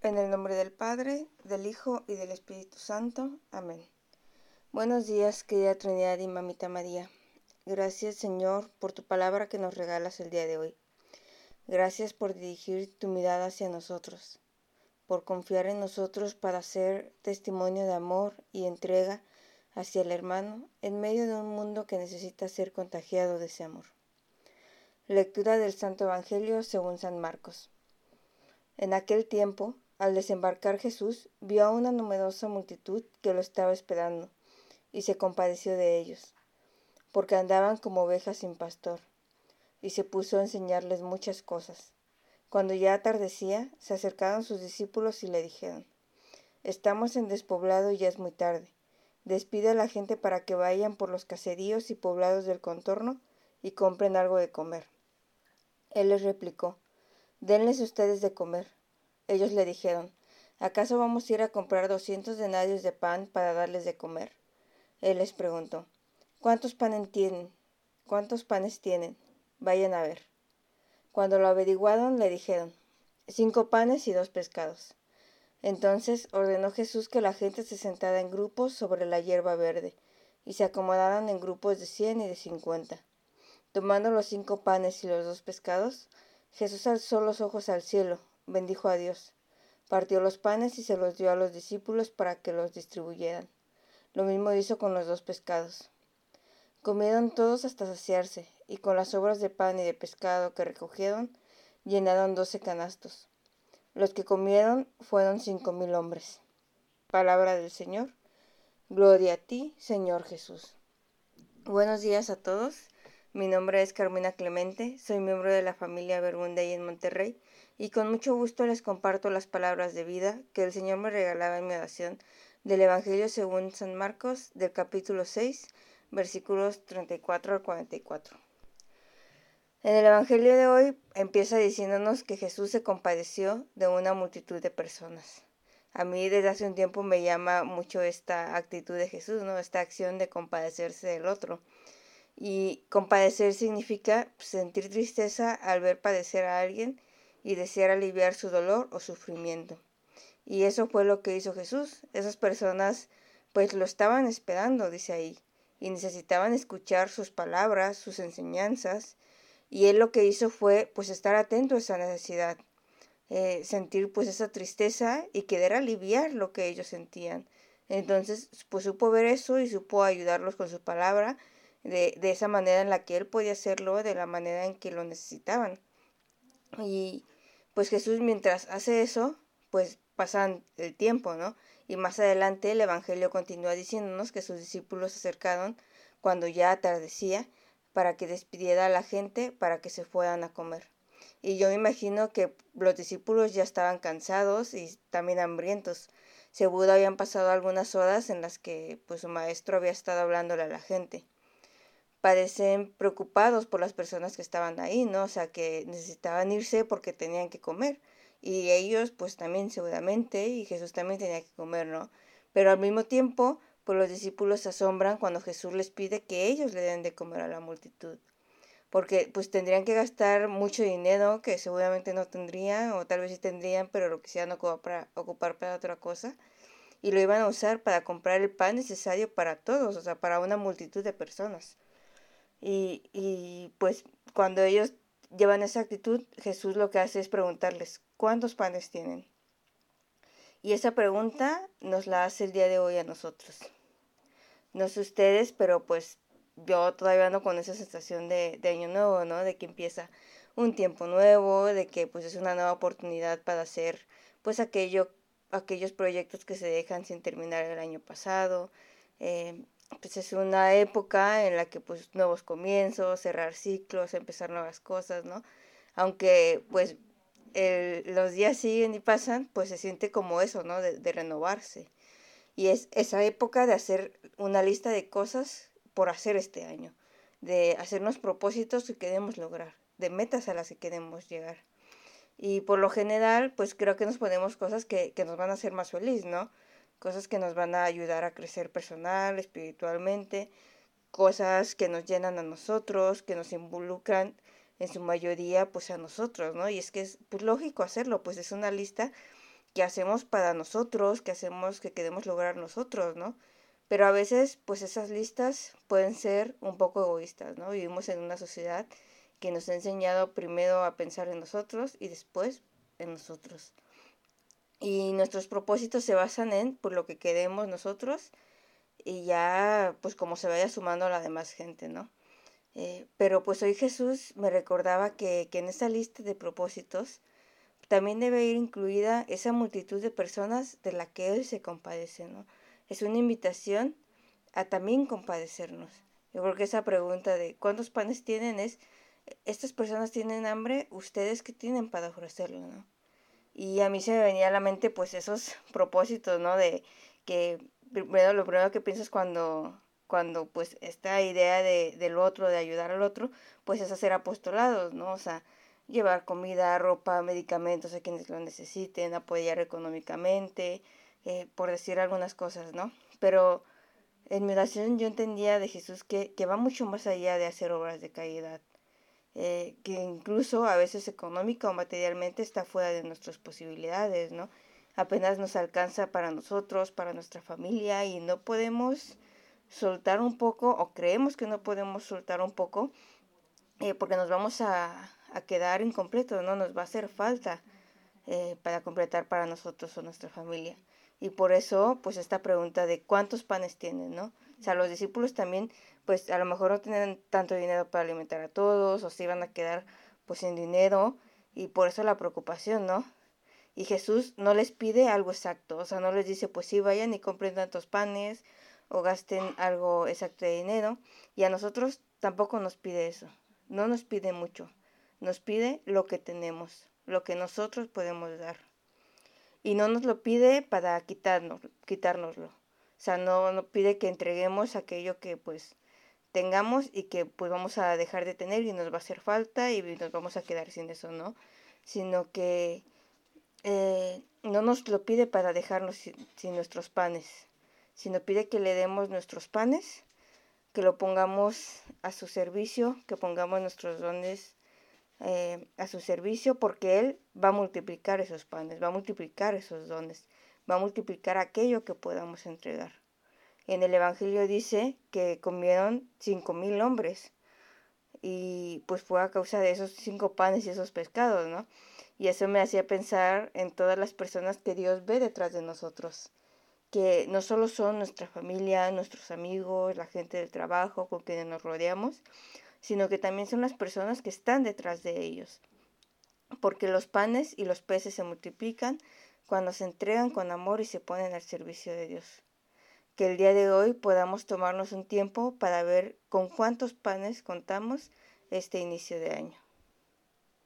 En el nombre del Padre, del Hijo y del Espíritu Santo. Amén. Buenos días, querida Trinidad y Mamita María. Gracias, Señor, por tu palabra que nos regalas el día de hoy. Gracias por dirigir tu mirada hacia nosotros, por confiar en nosotros para ser testimonio de amor y entrega hacia el hermano en medio de un mundo que necesita ser contagiado de ese amor. Lectura del Santo Evangelio según San Marcos. En aquel tiempo, al desembarcar Jesús vio a una numerosa multitud que lo estaba esperando, y se compadeció de ellos, porque andaban como ovejas sin pastor, y se puso a enseñarles muchas cosas. Cuando ya atardecía, se acercaron sus discípulos y le dijeron, Estamos en despoblado y ya es muy tarde. Despide a la gente para que vayan por los caseríos y poblados del contorno y compren algo de comer. Él les replicó, Denles ustedes de comer. Ellos le dijeron, ¿acaso vamos a ir a comprar doscientos denarios de pan para darles de comer? Él les preguntó, ¿cuántos panes tienen? ¿Cuántos panes tienen? Vayan a ver. Cuando lo averiguaron, le dijeron, cinco panes y dos pescados. Entonces ordenó Jesús que la gente se sentara en grupos sobre la hierba verde, y se acomodaran en grupos de cien y de cincuenta. Tomando los cinco panes y los dos pescados, Jesús alzó los ojos al cielo, bendijo a Dios, partió los panes y se los dio a los discípulos para que los distribuyeran. Lo mismo hizo con los dos pescados. Comieron todos hasta saciarse, y con las sobras de pan y de pescado que recogieron, llenaron doce canastos. Los que comieron fueron cinco mil hombres. Palabra del Señor. Gloria a ti, Señor Jesús. Buenos días a todos. Mi nombre es Carmina Clemente, soy miembro de la familia Bergunday en Monterrey y con mucho gusto les comparto las palabras de vida que el Señor me regalaba en mi oración del Evangelio según San Marcos del capítulo 6, versículos 34 al 44. En el Evangelio de hoy empieza diciéndonos que Jesús se compadeció de una multitud de personas. A mí desde hace un tiempo me llama mucho esta actitud de Jesús, ¿no? Esta acción de compadecerse del otro. Y compadecer significa sentir tristeza al ver padecer a alguien y desear aliviar su dolor o sufrimiento. Y eso fue lo que hizo Jesús. Esas personas pues lo estaban esperando, dice ahí, y necesitaban escuchar sus palabras, sus enseñanzas, y él lo que hizo fue pues estar atento a esa necesidad, eh, sentir pues esa tristeza y querer aliviar lo que ellos sentían. Entonces pues supo ver eso y supo ayudarlos con su palabra de, de esa manera en la que él podía hacerlo, de la manera en que lo necesitaban. Y pues Jesús mientras hace eso, pues pasan el tiempo, ¿no? Y más adelante el Evangelio continúa diciéndonos que sus discípulos se acercaron cuando ya atardecía para que despidiera a la gente para que se fueran a comer. Y yo me imagino que los discípulos ya estaban cansados y también hambrientos. Seguro habían pasado algunas horas en las que pues su maestro había estado hablándole a la gente parecen preocupados por las personas que estaban ahí, ¿no? O sea, que necesitaban irse porque tenían que comer. Y ellos, pues también seguramente, y Jesús también tenía que comer, ¿no? Pero al mismo tiempo, pues los discípulos se asombran cuando Jesús les pide que ellos le den de comer a la multitud. Porque pues tendrían que gastar mucho dinero que seguramente no tendrían, o tal vez sí tendrían, pero lo quisieran ocupar ocupar para otra cosa. Y lo iban a usar para comprar el pan necesario para todos, o sea, para una multitud de personas. Y, y pues cuando ellos llevan esa actitud, Jesús lo que hace es preguntarles, ¿cuántos panes tienen? Y esa pregunta nos la hace el día de hoy a nosotros. No sé ustedes, pero pues yo todavía ando con esa sensación de, de, año nuevo, ¿no? De que empieza un tiempo nuevo, de que pues es una nueva oportunidad para hacer pues aquello, aquellos proyectos que se dejan sin terminar el año pasado. Eh, pues es una época en la que pues nuevos comienzos, cerrar ciclos, empezar nuevas cosas, ¿no? Aunque pues el, los días siguen y pasan, pues se siente como eso, ¿no? De, de, renovarse. Y es esa época de hacer una lista de cosas por hacer este año, de hacernos propósitos que queremos lograr, de metas a las que queremos llegar. Y por lo general, pues creo que nos ponemos cosas que, que nos van a hacer más feliz, ¿no? Cosas que nos van a ayudar a crecer personal, espiritualmente, cosas que nos llenan a nosotros, que nos involucran en su mayoría pues a nosotros, ¿no? Y es que es pues, lógico hacerlo, pues es una lista que hacemos para nosotros, que hacemos, que queremos lograr nosotros, ¿no? Pero a veces, pues esas listas pueden ser un poco egoístas, ¿no? Vivimos en una sociedad que nos ha enseñado primero a pensar en nosotros y después en nosotros. Y nuestros propósitos se basan en por lo que queremos nosotros y ya pues como se vaya sumando a la demás gente, ¿no? Eh, pero pues hoy Jesús me recordaba que, que en esa lista de propósitos también debe ir incluida esa multitud de personas de la que Él se compadece, ¿no? Es una invitación a también compadecernos. Yo creo que esa pregunta de ¿cuántos panes tienen? es, ¿estas personas tienen hambre? ¿Ustedes qué tienen para ofrecerlo, no? Y a mí se me venía a la mente pues esos propósitos, ¿no? De que primero, lo primero que piensas cuando, cuando pues esta idea de, del otro, de ayudar al otro, pues es hacer apostolados, ¿no? O sea, llevar comida, ropa, medicamentos a quienes lo necesiten, apoyar económicamente, eh, por decir algunas cosas, ¿no? Pero en mi oración yo entendía de Jesús que, que va mucho más allá de hacer obras de caridad, eh, que incluso a veces económica o materialmente está fuera de nuestras posibilidades, ¿no? Apenas nos alcanza para nosotros, para nuestra familia y no podemos soltar un poco o creemos que no podemos soltar un poco eh, porque nos vamos a, a quedar incompleto, ¿no? Nos va a hacer falta eh, para completar para nosotros o nuestra familia. Y por eso, pues esta pregunta de cuántos panes tienen, ¿no? O sea, los discípulos también, pues a lo mejor no tienen tanto dinero para alimentar a todos o se iban a quedar pues sin dinero y por eso la preocupación, ¿no? Y Jesús no les pide algo exacto, o sea, no les dice, pues sí, vayan y compren tantos panes o gasten algo exacto de dinero. Y a nosotros tampoco nos pide eso, no nos pide mucho. Nos pide lo que tenemos, lo que nosotros podemos dar. Y no nos lo pide para quitarnos, quitárnoslo. O sea, no nos pide que entreguemos aquello que pues tengamos y que pues vamos a dejar de tener y nos va a hacer falta y nos vamos a quedar sin eso, ¿no? Sino que eh, no nos lo pide para dejarnos sin nuestros panes, sino pide que le demos nuestros panes, que lo pongamos a su servicio, que pongamos nuestros dones eh, a su servicio porque Él va a multiplicar esos panes, va a multiplicar esos dones, va a multiplicar aquello que podamos entregar. En el Evangelio dice que comieron cinco mil hombres y pues fue a causa de esos cinco panes y esos pescados, ¿no? Y eso me hacía pensar en todas las personas que Dios ve detrás de nosotros, que no solo son nuestra familia, nuestros amigos, la gente del trabajo con quienes nos rodeamos, sino que también son las personas que están detrás de ellos. Porque los panes y los peces se multiplican cuando se entregan con amor y se ponen al servicio de Dios. Que el día de hoy podamos tomarnos un tiempo para ver con cuántos panes contamos este inicio de año.